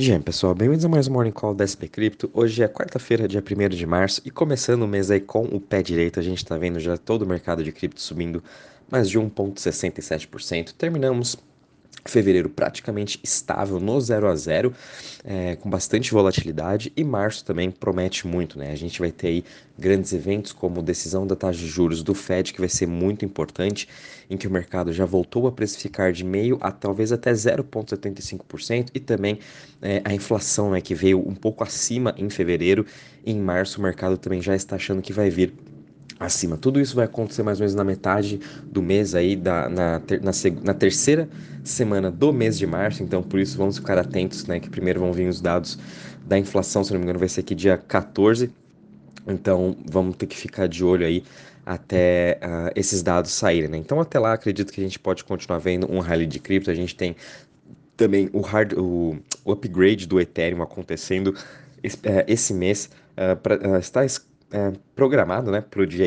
Dia, pessoal, bem-vindos a mais um Morning Call da SP Cripto. Hoje é quarta-feira, dia 1 de março, e começando o mês aí com o pé direito, a gente está vendo já todo o mercado de cripto subindo mais de 1,67%. Terminamos Fevereiro praticamente estável no 0 a 0, é, com bastante volatilidade, e março também promete muito, né? A gente vai ter aí grandes eventos como decisão da taxa de juros do Fed, que vai ser muito importante, em que o mercado já voltou a precificar de meio a talvez até 0,75%, e também é, a inflação, né, que veio um pouco acima em fevereiro, em março o mercado também já está achando que vai vir acima. Tudo isso vai acontecer mais ou menos na metade do mês aí, da, na, ter, na, na, terceira semana do mês de março, então por isso vamos ficar atentos, né, que primeiro vão vir os dados da inflação, se não me engano vai ser aqui dia 14, então vamos ter que ficar de olho aí até uh, esses dados saírem, né? Então até lá acredito que a gente pode continuar vendo um rally de cripto, a gente tem também o, hard, o, o upgrade do Ethereum acontecendo esse, uh, mês, uh, pra, está é, programado, né, para o dia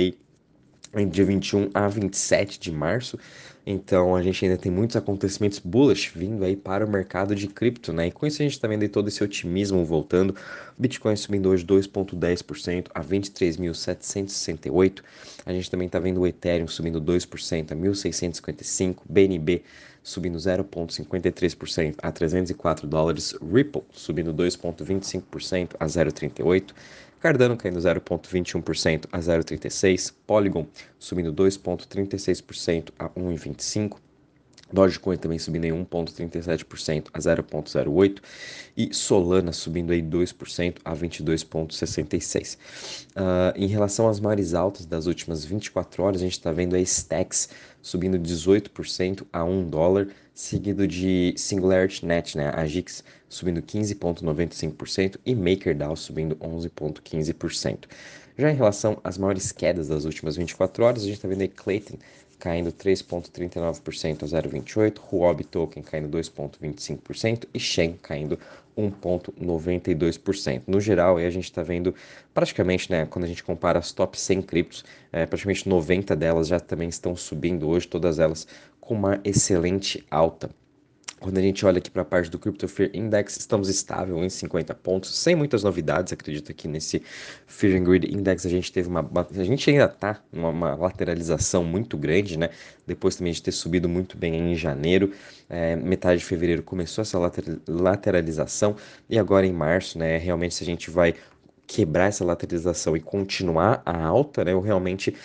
dia 21 a 27 de março. Então a gente ainda tem muitos acontecimentos bullish vindo aí para o mercado de cripto, né? E com isso a gente está vendo aí todo esse otimismo voltando. Bitcoin subindo hoje 2,10% a 23.768. A gente também está vendo o Ethereum subindo 2% a 1.655. BNB subindo 0,53% a 304 dólares. Ripple subindo 2,25% a 0,38. Cardano caindo 0,21% a 0,36%, Polygon subindo 2,36% a 1,25%, Dogecoin também subindo em 1,37% a 0,08% e Solana subindo aí 2% a 22,66%. Uh, em relação às maiores altas das últimas 24 horas, a gente está vendo a Stacks subindo 18% a 1 dólar, seguido de Singularity Net, né, a GIX subindo 15,95% e MakerDAO subindo 11,15%. Já em relação às maiores quedas das últimas 24 horas, a gente está vendo aí Clayton caindo 3,39% a 0,28%, Huobi Token caindo 2,25% e Shen caindo 1,92%. No geral, aí a gente está vendo praticamente, né, quando a gente compara as top 100 criptos, é, praticamente 90 delas já também estão subindo hoje, todas elas com uma excelente alta. Quando a gente olha aqui para a parte do Crypto Fear Index, estamos estável em 50 pontos, sem muitas novidades. Acredito que nesse Fear and Greed Index a gente teve uma. A gente ainda está numa lateralização muito grande, né? Depois também de ter subido muito bem em janeiro. É, metade de fevereiro começou essa lateralização e agora em março, né? Realmente, se a gente vai quebrar essa lateralização e continuar a alta, né? Eu realmente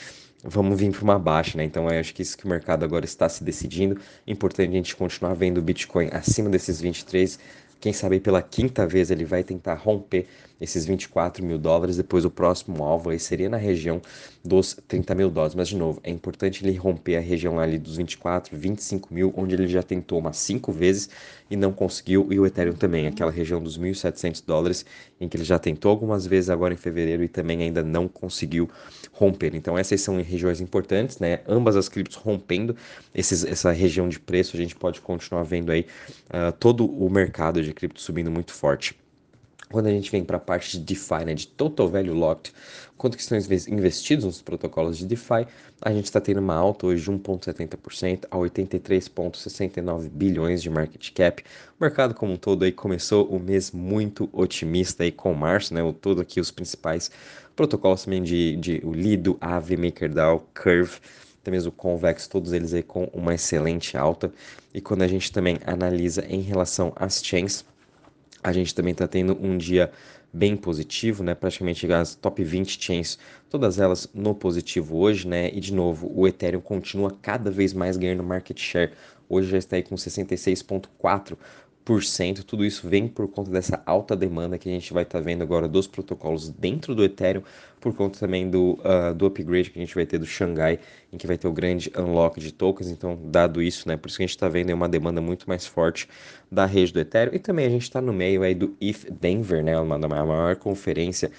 vamos vir para uma baixa, né? Então eu acho que isso que o mercado agora está se decidindo. Importante a gente continuar vendo o Bitcoin acima desses 23 quem sabe pela quinta vez ele vai tentar romper esses 24 mil dólares. Depois o próximo alvo aí seria na região dos 30 mil dólares. Mas de novo, é importante ele romper a região ali dos 24, 25 mil, onde ele já tentou umas cinco vezes e não conseguiu. E o Ethereum também, aquela região dos 1.700 dólares, em que ele já tentou algumas vezes agora em fevereiro e também ainda não conseguiu romper. Então essas são regiões importantes, né? Ambas as criptos rompendo esses, essa região de preço, a gente pode continuar vendo aí uh, todo o mercado de cripto subindo muito forte. Quando a gente vem para a parte de DeFi, né, de Total Value Locked, quanto que estão investidos nos protocolos de DeFi, a gente está tendo uma alta hoje de 1,70% a 83,69 bilhões de market cap. O mercado como um todo aí começou o mês muito otimista aí com março, né, o todo aqui os principais protocolos também de, de o Lido, Aave, MakerDAO, Curve, até mesmo Convex, todos eles aí com uma excelente alta. E quando a gente também analisa em relação às chains, a gente também está tendo um dia bem positivo, né? Praticamente as top 20 chains, todas elas no positivo hoje, né? E de novo, o Ethereum continua cada vez mais ganhando market share. Hoje já está aí com 66.4 tudo isso vem por conta dessa alta demanda que a gente vai estar tá vendo agora dos protocolos dentro do Ethereum, por conta também do, uh, do upgrade que a gente vai ter do Xangai, em que vai ter o grande unlock de tokens. Então, dado isso, né, por isso que a gente está vendo uma demanda muito mais forte da rede do Ethereum. E também a gente está no meio aí do ETH Denver, né, uma da maior conferência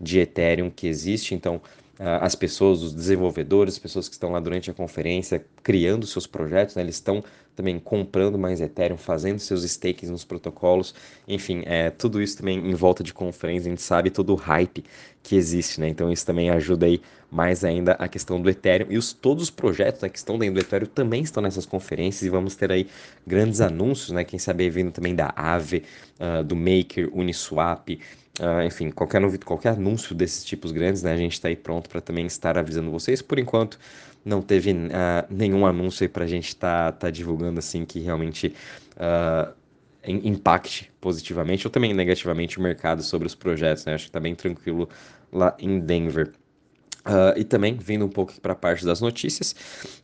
de Ethereum que existe. Então, as pessoas, os desenvolvedores, as pessoas que estão lá durante a conferência criando seus projetos, né, eles estão também comprando mais Ethereum, fazendo seus stakes nos protocolos, enfim, é, tudo isso também em volta de conferência, a gente sabe todo o hype que existe, né? Então isso também ajuda aí mais ainda a questão do Ethereum e os, todos os projetos né, que estão dentro do Ethereum também estão nessas conferências e vamos ter aí grandes anúncios, né? Quem sabe vindo também da Aave, uh, do Maker, Uniswap, Uh, enfim, qualquer, qualquer anúncio desses tipos grandes, né, a gente está aí pronto para também estar avisando vocês. Por enquanto, não teve uh, nenhum anúncio aí para a gente estar tá, tá divulgando assim que realmente uh, impacte positivamente ou também negativamente o mercado sobre os projetos. Né? Acho que está bem tranquilo lá em Denver. Uh, e também, vindo um pouco para a parte das notícias,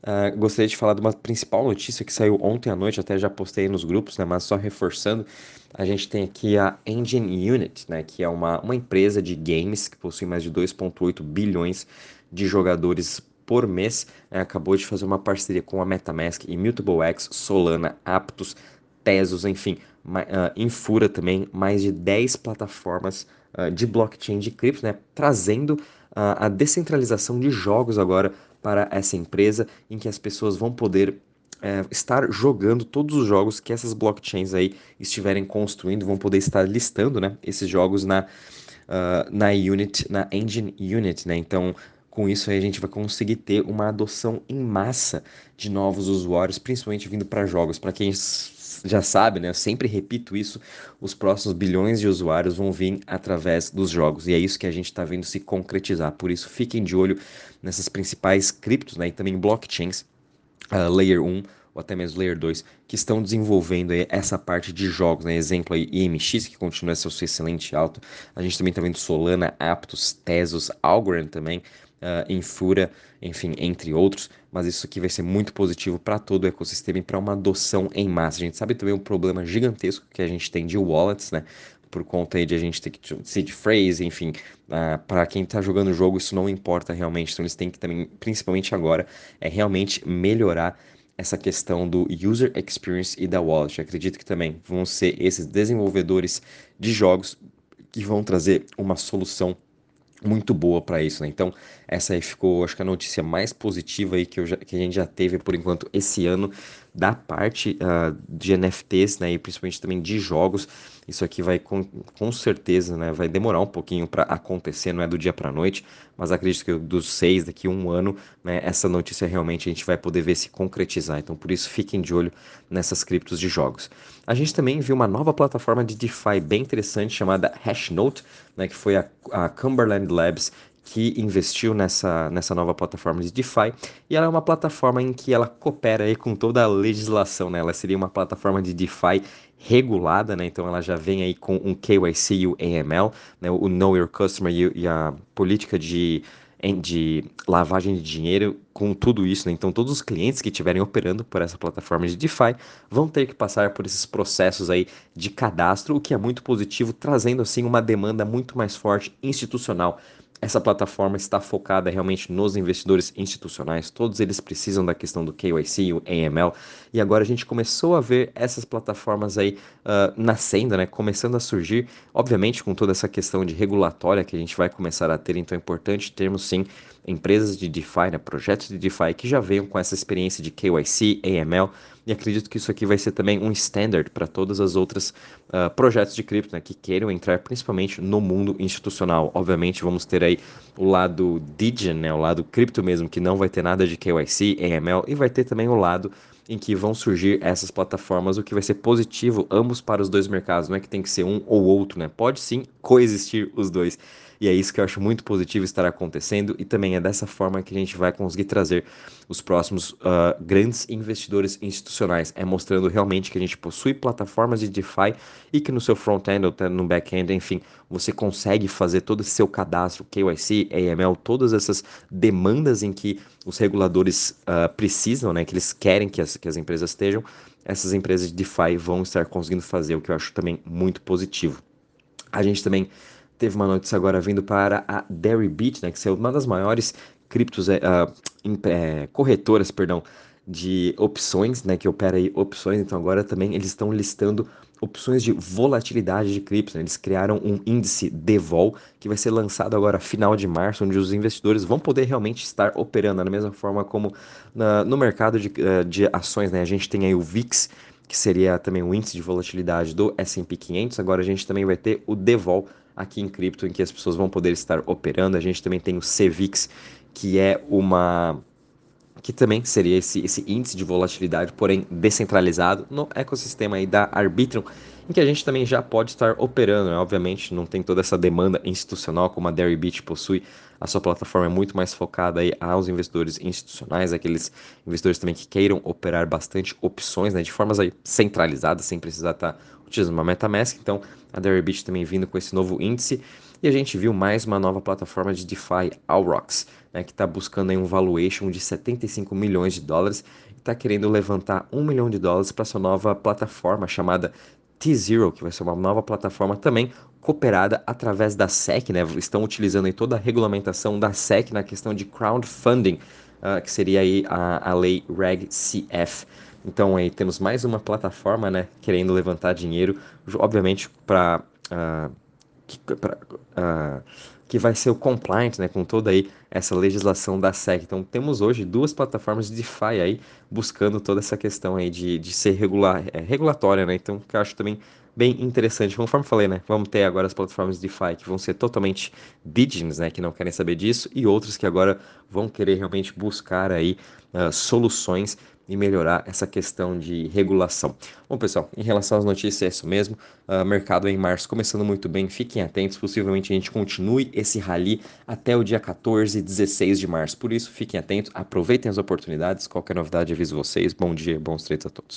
uh, gostaria de falar de uma principal notícia que saiu ontem à noite, até já postei nos grupos, né, mas só reforçando, a gente tem aqui a Engine Unit, né, que é uma, uma empresa de games que possui mais de 2,8 bilhões de jogadores por mês, né, acabou de fazer uma parceria com a MetaMask, Immutable X, Solana, Aptos, Tesos, enfim, uh, Infura também, mais de 10 plataformas de blockchain de cripto, né, trazendo a, a descentralização de jogos agora para essa empresa, em que as pessoas vão poder é, estar jogando todos os jogos que essas blockchains aí estiverem construindo, vão poder estar listando, né, esses jogos na, uh, na Unit, na Engine Unit, né, então com isso aí a gente vai conseguir ter uma adoção em massa de novos usuários, principalmente vindo para jogos, para quem já sabe, né? Eu sempre repito isso, os próximos bilhões de usuários vão vir através dos jogos. E é isso que a gente está vendo se concretizar. Por isso, fiquem de olho nessas principais criptos, né? E também blockchains, uh, Layer 1 ou até mesmo Layer 2, que estão desenvolvendo essa parte de jogos, né? Exemplo aí, IMX, que continua seu excelente alto. A gente também está vendo Solana, Aptos, Tesos, Algorand também, uh, Infura, enfim, entre outros, mas isso aqui vai ser muito positivo para todo o ecossistema e para uma adoção em massa. A gente sabe também um problema gigantesco que a gente tem de wallets, né? Por conta de a gente ter que seed phrase, enfim, uh, para quem está jogando o jogo isso não importa realmente, então eles têm que também, principalmente agora, é realmente melhorar essa questão do user experience e da wallet. Eu acredito que também vão ser esses desenvolvedores de jogos que vão trazer uma solução muito boa para isso, né? Então, essa aí ficou, acho que a notícia mais positiva aí que, já, que a gente já teve por enquanto esse ano da parte uh, de NFTs, né? E principalmente também de jogos. Isso aqui vai com, com certeza, né? Vai demorar um pouquinho para acontecer, não é do dia para noite, mas acredito que dos seis, daqui a um ano, né? Essa notícia realmente a gente vai poder ver se concretizar. Então, por isso, fiquem de olho nessas criptos de jogos. A gente também viu uma nova plataforma de DeFi bem interessante chamada Hashnote, né? Que foi a, a Cumberland Labs que investiu nessa, nessa nova plataforma de DeFi, e ela é uma plataforma em que ela coopera aí com toda a legislação, né? Ela seria uma plataforma de DeFi regulada, né? Então ela já vem aí com um KYC e o AML, né? o Know Your Customer e, a política de de lavagem de dinheiro com tudo isso, né? Então todos os clientes que estiverem operando por essa plataforma de DeFi vão ter que passar por esses processos aí de cadastro, o que é muito positivo, trazendo assim uma demanda muito mais forte institucional essa plataforma está focada realmente nos investidores institucionais, todos eles precisam da questão do KYC, o AML, e agora a gente começou a ver essas plataformas aí uh, nascendo, né, começando a surgir, obviamente com toda essa questão de regulatória que a gente vai começar a ter, então é importante termos sim empresas de DeFi, né, projetos de DeFi que já venham com essa experiência de KYC, AML, e acredito que isso aqui vai ser também um standard para todas as outras uh, projetos de cripto né, que queiram entrar principalmente no mundo institucional. Obviamente vamos ter aí o lado Degen, né, o lado cripto mesmo, que não vai ter nada de KYC, AML, e vai ter também o lado em que vão surgir essas plataformas, o que vai ser positivo ambos para os dois mercados. Não é que tem que ser um ou outro, né? Pode sim coexistir os dois. E é isso que eu acho muito positivo estar acontecendo e também é dessa forma que a gente vai conseguir trazer os próximos uh, grandes investidores institucionais, é mostrando realmente que a gente possui plataformas de DeFi e que no seu front-end ou no back-end, enfim, você consegue fazer todo esse seu cadastro, KYC, AML, todas essas demandas em que os reguladores uh, precisam, né, que eles querem que as, que as empresas estejam, essas empresas de DeFi vão estar conseguindo fazer, o que eu acho também muito positivo. A gente também Teve uma notícia agora vindo para a Deribit, né, que é uma das maiores criptos, é, uh, é, corretoras, perdão, de opções, né, que opera aí opções. Então agora também eles estão listando opções de volatilidade de criptos. Né? Eles criaram um índice DEVOL que vai ser lançado agora final de março, onde os investidores vão poder realmente estar operando da mesma forma como na, no mercado de, eh, de ações. Né? A gente tem aí o VIX, que seria também o índice de volatilidade do S&P 500. Agora a gente também vai ter o DEVOL aqui em cripto, em que as pessoas vão poder estar operando. A gente também tem o CVIX, que é uma que também seria esse, esse índice de volatilidade, porém descentralizado no ecossistema aí da Arbitrum, em que a gente também já pode estar operando, né? obviamente não tem toda essa demanda institucional como a Deribit possui, a sua plataforma é muito mais focada aí aos investidores institucionais, aqueles investidores também que queiram operar bastante opções, né, de formas aí centralizadas, sem precisar estar utilizando uma MetaMask, então a Deribit também vindo com esse novo índice, e a gente viu mais uma nova plataforma de DeFi, Alrox, né, que está buscando aí um valuation de 75 milhões de dólares e está querendo levantar um milhão de dólares para sua nova plataforma chamada T-Zero, que vai ser uma nova plataforma também cooperada através da SEC, né? Estão utilizando aí toda a regulamentação da SEC na questão de crowdfunding, uh, que seria aí a, a lei Reg CF. Então aí temos mais uma plataforma, né, querendo levantar dinheiro, obviamente para uh, que, uh, que vai ser o compliant né, com toda aí essa legislação da SEC. Então temos hoje duas plataformas de DeFi aí buscando toda essa questão aí de, de ser regular, é, regulatória, né? Então que eu acho também bem interessante. Conforme falei, né? Vamos ter agora as plataformas de DeFi que vão ser totalmente digins, né? Que não querem saber disso, e outras que agora vão querer realmente buscar aí uh, soluções e melhorar essa questão de regulação. Bom, pessoal, em relação às notícias, é isso mesmo. Uh, mercado em março começando muito bem, fiquem atentos. Possivelmente a gente continue esse rally até o dia 14 e 16 de março. Por isso, fiquem atentos, aproveitem as oportunidades. Qualquer novidade, aviso vocês. Bom dia, bons treinos a todos.